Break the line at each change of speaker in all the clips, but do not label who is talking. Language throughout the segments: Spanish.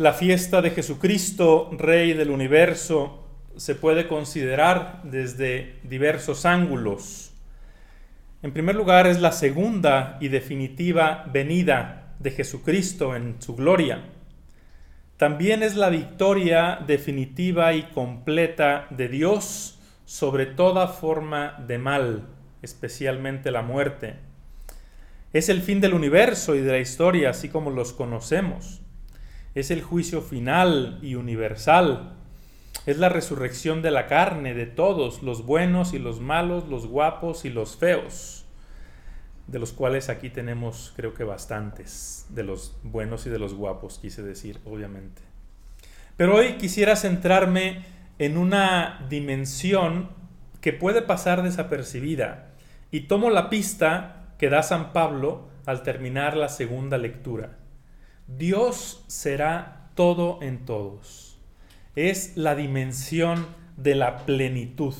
La fiesta de Jesucristo, Rey del universo, se puede considerar desde diversos ángulos. En primer lugar, es la segunda y definitiva venida de Jesucristo en su gloria. También es la victoria definitiva y completa de Dios sobre toda forma de mal, especialmente la muerte. Es el fin del universo y de la historia, así como los conocemos es el juicio final y universal. Es la resurrección de la carne de todos, los buenos y los malos, los guapos y los feos, de los cuales aquí tenemos creo que bastantes, de los buenos y de los guapos, quise decir, obviamente. Pero hoy quisiera centrarme en una dimensión que puede pasar desapercibida y tomo la pista que da San Pablo al terminar la segunda lectura. Dios será todo en todos. Es la dimensión de la plenitud.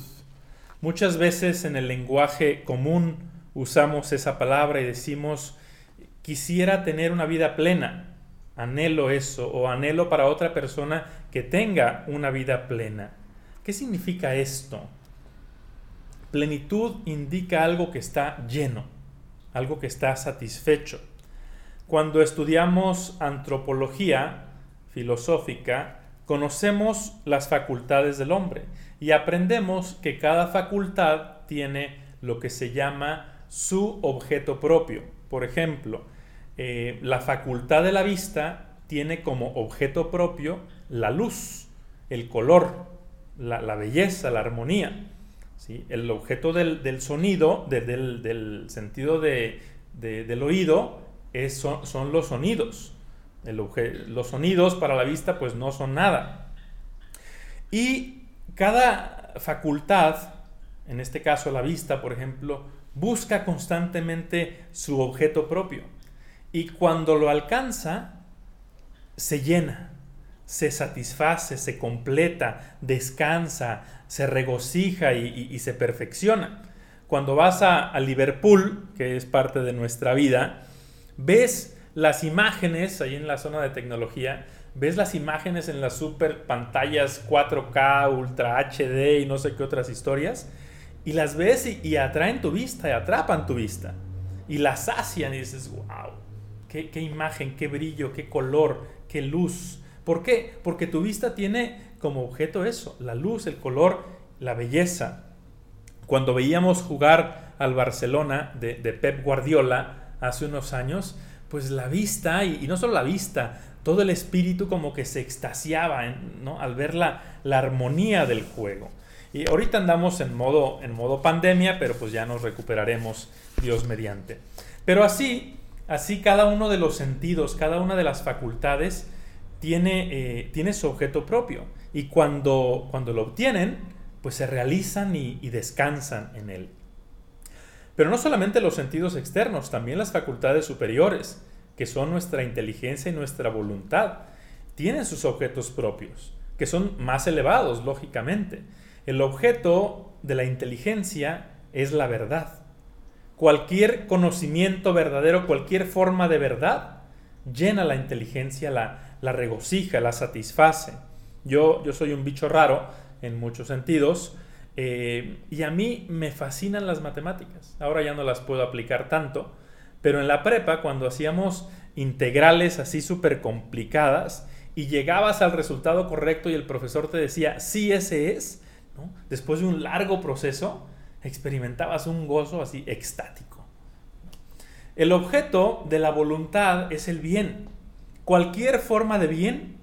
Muchas veces en el lenguaje común usamos esa palabra y decimos, quisiera tener una vida plena, anhelo eso, o anhelo para otra persona que tenga una vida plena. ¿Qué significa esto? Plenitud indica algo que está lleno, algo que está satisfecho. Cuando estudiamos antropología filosófica, conocemos las facultades del hombre y aprendemos que cada facultad tiene lo que se llama su objeto propio. Por ejemplo, eh, la facultad de la vista tiene como objeto propio la luz, el color, la, belleza, la armonía. El objeto del, sonido, del, sentido del oído, son, los sonidos. los sonidos para la vista pues no son nada. Y cada facultad, en este caso la vista, por ejemplo, busca constantemente su objeto propio. Y cuando lo alcanza, se llena, se satisface, se completa, descansa, se regocija y, se perfecciona. Cuando vas a Liverpool, que es parte de nuestra vida, ves las imágenes ahí en la zona de tecnología, ves las imágenes en las super pantallas 4K, Ultra HD y no sé qué otras historias, y las ves y, atraen tu vista, y atrapan tu vista, y las sacian y dices, wow, qué, imagen, qué brillo, qué color, qué luz. ¿Por qué? Porque tu vista tiene como objeto eso, la luz, el color, la belleza. Cuando veíamos jugar al Barcelona de Pep Guardiola, hace unos años, pues la vista, y, no solo la vista, todo el espíritu como que se extasiaba ¿no? al ver la, armonía del juego. Y ahorita andamos en modo, en modo pandemia, pero pues ya nos recuperaremos Dios mediante. Pero así, así cada uno de los sentidos, cada una de las facultades tiene, eh, tiene su objeto propio. Y cuando, cuando lo obtienen, pues se realizan y descansan en él. Pero no solamente los sentidos externos, también las facultades superiores, que son nuestra inteligencia y nuestra voluntad, tienen sus objetos propios, que son más elevados, lógicamente. El objeto de la inteligencia es la verdad. Cualquier conocimiento verdadero, cualquier forma de verdad, llena la inteligencia, la, la regocija, la satisface. Yo, yo soy un bicho raro en muchos sentidos, eh, y a mí me fascinan las matemáticas. Ahora ya no las puedo aplicar tanto, pero en la prepa, cuando hacíamos integrales así súper complicadas y llegabas al resultado correcto y el profesor te decía, sí, ese es, después de un largo proceso, experimentabas un gozo así extático. El objeto de la voluntad es el bien. Cualquier forma de bien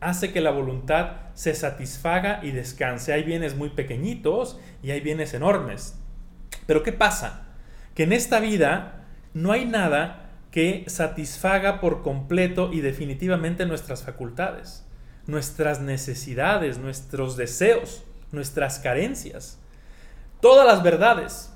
hace que la voluntad se satisfaga y descanse. Hay bienes muy pequeñitos y hay bienes enormes. Pero ¿qué pasa? Que en esta vida no hay nada que satisfaga por completo y definitivamente nuestras facultades, nuestras necesidades, nuestros deseos, nuestras carencias. Todas las verdades,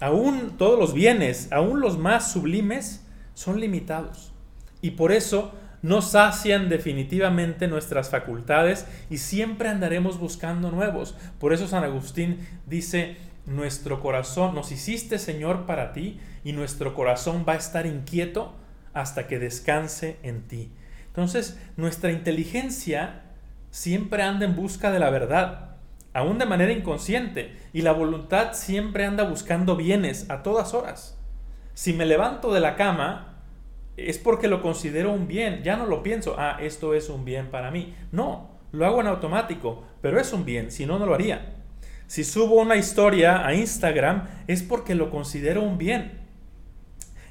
aún todos los bienes, aún los más sublimes, son limitados. Y por eso no sacian definitivamente nuestras facultades y siempre andaremos buscando nuevos. Por eso San Agustín dice, nuestro corazón, nos hiciste Señor para ti y nuestro corazón va a estar inquieto hasta que descanse en ti. Entonces, nuestra inteligencia siempre anda en busca de la verdad, aún de manera inconsciente, y la voluntad siempre anda buscando bienes a todas horas. Si me levanto de la cama, es porque lo considero un bien, ya no lo pienso, ah, esto es un bien para mí. No, lo hago en automático, pero es un bien, si no, no lo haría. Si subo una historia a Instagram es porque lo considero un bien.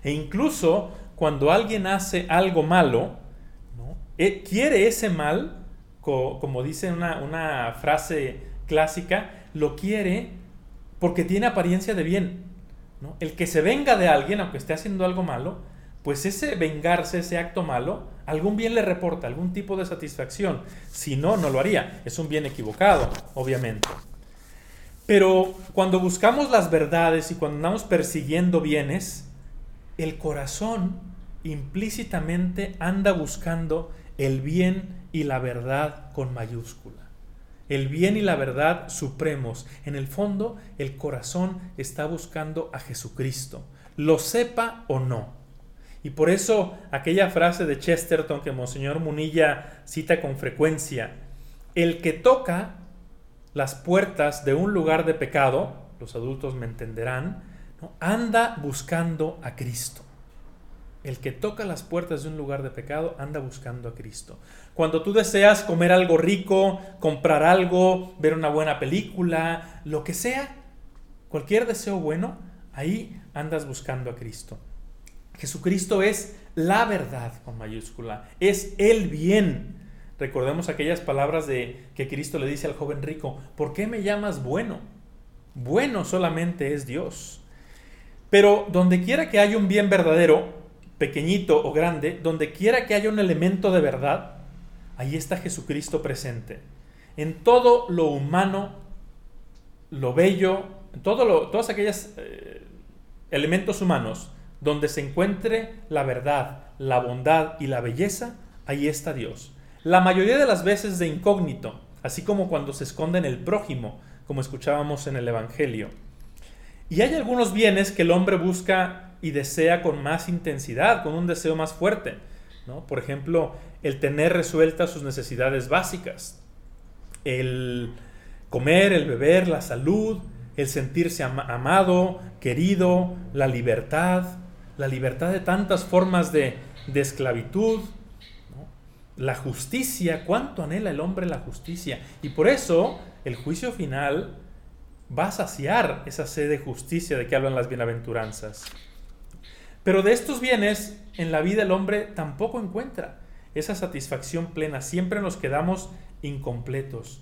E incluso cuando alguien hace algo malo, eh, quiere ese mal, como dice una, una frase clásica, lo quiere porque tiene apariencia de bien. ¿no? El que se venga de alguien, aunque esté haciendo algo malo, pues ese vengarse, ese acto malo, algún bien le reporta, algún tipo de satisfacción. Si no, no lo haría. Es un bien equivocado, obviamente. Pero cuando buscamos las verdades y cuando andamos persiguiendo bienes, el corazón implícitamente anda buscando el bien y la verdad con mayúscula. El bien y la verdad supremos. En el fondo, el corazón está buscando a Jesucristo, lo sepa o no. Y por eso aquella frase de Chesterton que Monseñor Munilla cita con frecuencia, el que toca las puertas de un lugar de pecado, los adultos me entenderán, anda buscando a Cristo. El que toca las puertas de un lugar de pecado anda buscando a Cristo. Cuando tú deseas comer algo rico, comprar algo, ver una buena película, lo que sea, cualquier deseo bueno, ahí andas buscando a Cristo. Jesucristo es la verdad con mayúscula, es el bien. Recordemos aquellas palabras de que Cristo le dice al joven rico, ¿por qué me llamas bueno? Bueno solamente es Dios. Pero donde quiera que haya un bien verdadero, pequeñito o grande, donde quiera que haya un elemento de verdad, ahí está Jesucristo presente. En todo lo humano, lo bello, en todos aquellos eh, elementos humanos donde se encuentre la verdad, la bondad y la belleza, ahí está Dios. La mayoría de las veces de incógnito, así como cuando se esconde en el prójimo, como escuchábamos en el Evangelio. Y hay algunos bienes que el hombre busca y desea con más intensidad, con un deseo más fuerte. ¿no? Por ejemplo, el tener resueltas sus necesidades básicas, el comer, el beber, la salud, el sentirse amado, querido, la libertad, la libertad de tantas formas de, esclavitud, la justicia, cuánto anhela el hombre la justicia. Y por eso el juicio final va a saciar esa sed de justicia de que hablan las bienaventuranzas. Pero de estos bienes en la vida el hombre tampoco encuentra esa satisfacción plena. Siempre nos quedamos incompletos.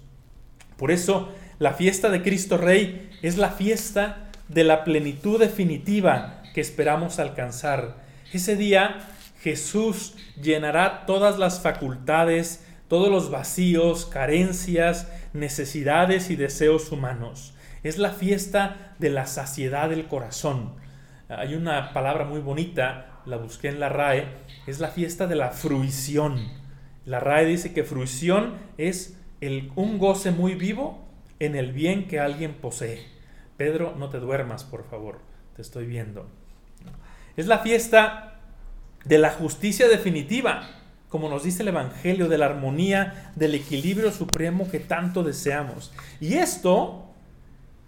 Por eso la fiesta de Cristo Rey es la fiesta de la plenitud definitiva que esperamos alcanzar. Ese día Jesús llenará todas las facultades, todos los vacíos, carencias, necesidades y deseos humanos. Es la fiesta de la saciedad del corazón. Hay una palabra muy bonita, la busqué en la RAE, es la fiesta de la fruición. La RAE dice que fruición es el, un goce muy vivo en el bien que alguien posee. Pedro, no te duermas, por favor, te estoy viendo. Es la fiesta de la justicia definitiva, como nos dice el Evangelio, de la armonía, del equilibrio supremo que tanto deseamos. Y esto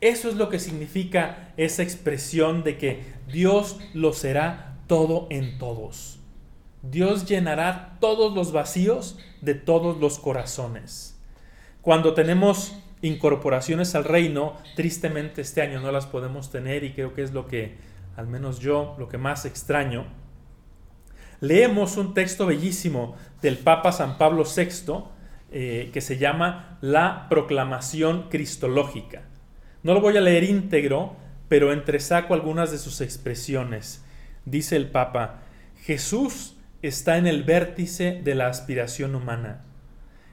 eso es lo que significa esa expresión de que Dios lo será todo en todos. Dios llenará todos los vacíos de todos los corazones. Cuando tenemos incorporaciones al reino, tristemente este año no las podemos tener y creo que es lo que, al menos yo, lo que más extraño. Leemos un texto bellísimo del Papa San Pablo VI eh, que se llama La Proclamación Cristológica. No lo voy a leer íntegro, pero entresaco algunas de sus expresiones. Dice el Papa, Jesús está en el vértice de la aspiración humana.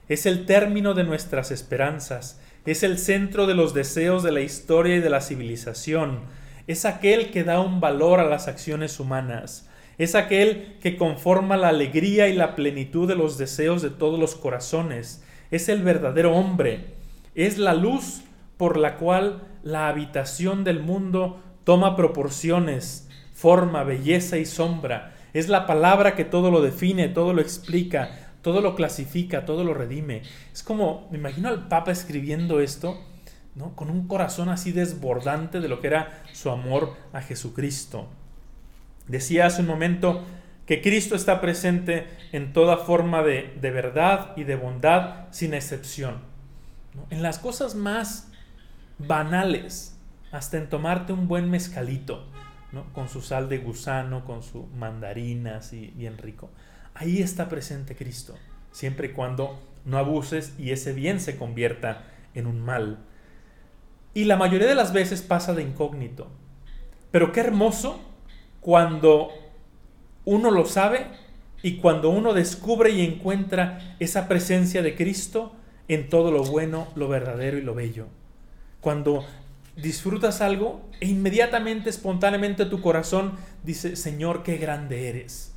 Es el término de nuestras esperanzas, es el centro de los deseos de la historia y de la civilización, es aquel que da un valor a las acciones humanas, es aquel que conforma la alegría y la plenitud de los deseos de todos los corazones, es el verdadero hombre, es la luz por la cual la habitación del mundo toma proporciones, forma, belleza y sombra. Es la palabra que todo lo define, todo lo explica, todo lo clasifica, todo lo redime. Es como, me imagino al Papa escribiendo esto, con un corazón así desbordante de lo que era su amor a Jesucristo. Decía hace un momento que Cristo está presente en toda forma de, verdad y de bondad sin excepción. En las cosas más banales, hasta en tomarte un buen mezcalito, con su sal de gusano, con su mandarina así bien rico. Ahí está presente Cristo, siempre y cuando no abuses y ese bien se convierta en un mal. Y la mayoría de las veces pasa de incógnito. Pero qué hermoso cuando uno lo sabe y cuando uno descubre y encuentra esa presencia de Cristo en todo lo bueno, lo verdadero y lo bello. Cuando disfrutas algo e inmediatamente, espontáneamente tu corazón dice, Señor, qué grande eres.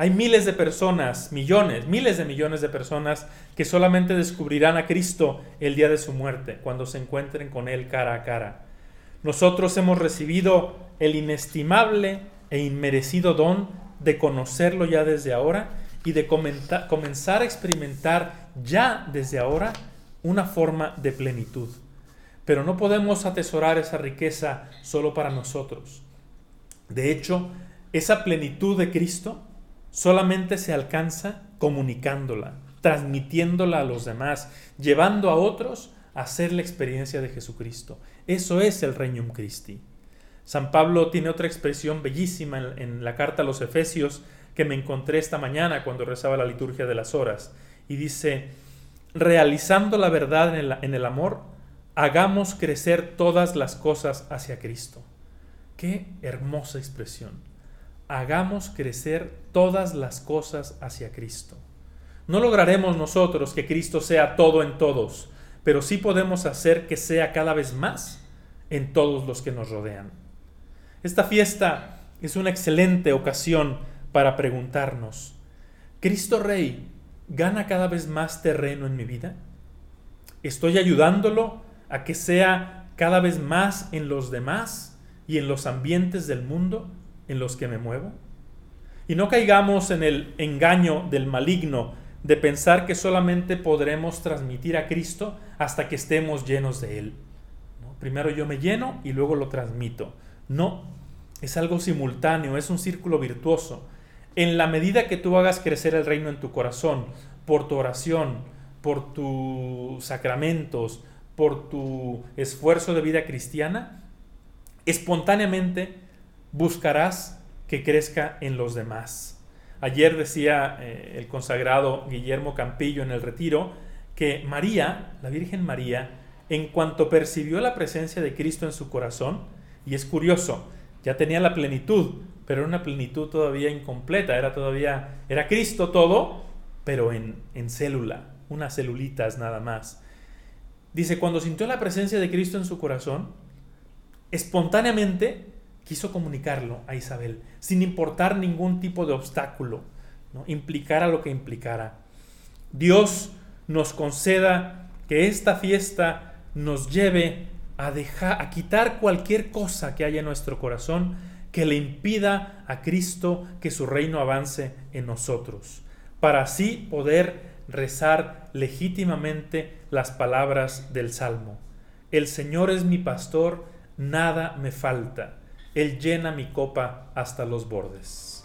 Hay miles de personas, millones, miles de millones de personas que solamente descubrirán a Cristo el día de su muerte, cuando se encuentren con Él cara a cara. Nosotros hemos recibido el inestimable e inmerecido don de conocerlo ya desde ahora y de comenzar a experimentar ya desde ahora una forma de plenitud. Pero no podemos atesorar esa riqueza solo para nosotros. De hecho, esa plenitud de Cristo solamente se alcanza comunicándola, transmitiéndola a los demás, llevando a otros a hacer la experiencia de Jesucristo. Eso es el Regnum Christi. San Pablo tiene otra expresión bellísima en, la carta a los Efesios que me encontré esta mañana cuando rezaba la liturgia de las horas. Y dice, realizando la verdad en el, en el amor, hagamos crecer todas las cosas hacia Cristo. Qué hermosa expresión hagamos crecer todas las cosas hacia Cristo. No lograremos nosotros que Cristo sea todo en todos, pero sí podemos hacer que sea cada vez más en todos los que nos rodean. Esta fiesta es una excelente ocasión para preguntarnos, ¿Cristo Rey gana cada vez más terreno en mi vida? ¿Estoy ayudándolo a que sea cada vez más en los demás y en los ambientes del mundo? En los que me muevo? Y no caigamos en el engaño del maligno de pensar que solamente podremos transmitir a Cristo hasta que estemos llenos de Él. Primero yo me lleno y luego lo transmito. No, es algo simultáneo, es un círculo virtuoso. En la medida que tú hagas crecer el reino en tu corazón, por tu oración, por tus sacramentos, por tu esfuerzo de vida cristiana, espontáneamente buscarás que crezca en los demás. Ayer decía eh, el consagrado Guillermo Campillo en el retiro que María, la Virgen María, en cuanto percibió la presencia de Cristo en su corazón, y es curioso, ya tenía la plenitud, pero era una plenitud todavía incompleta, era todavía, era Cristo todo, pero en, en célula, unas celulitas nada más. Dice, cuando sintió la presencia de Cristo en su corazón, espontáneamente quiso comunicarlo a Isabel, sin importar ningún tipo de obstáculo, ¿no? implicara lo que implicara. Dios nos conceda que esta fiesta nos lleve a dejar, a quitar cualquier cosa que haya en nuestro corazón que le impida a Cristo que su reino avance en nosotros, para así poder rezar legítimamente las palabras del Salmo. El Señor es mi pastor, nada me falta él llena mi copa hasta los bordes.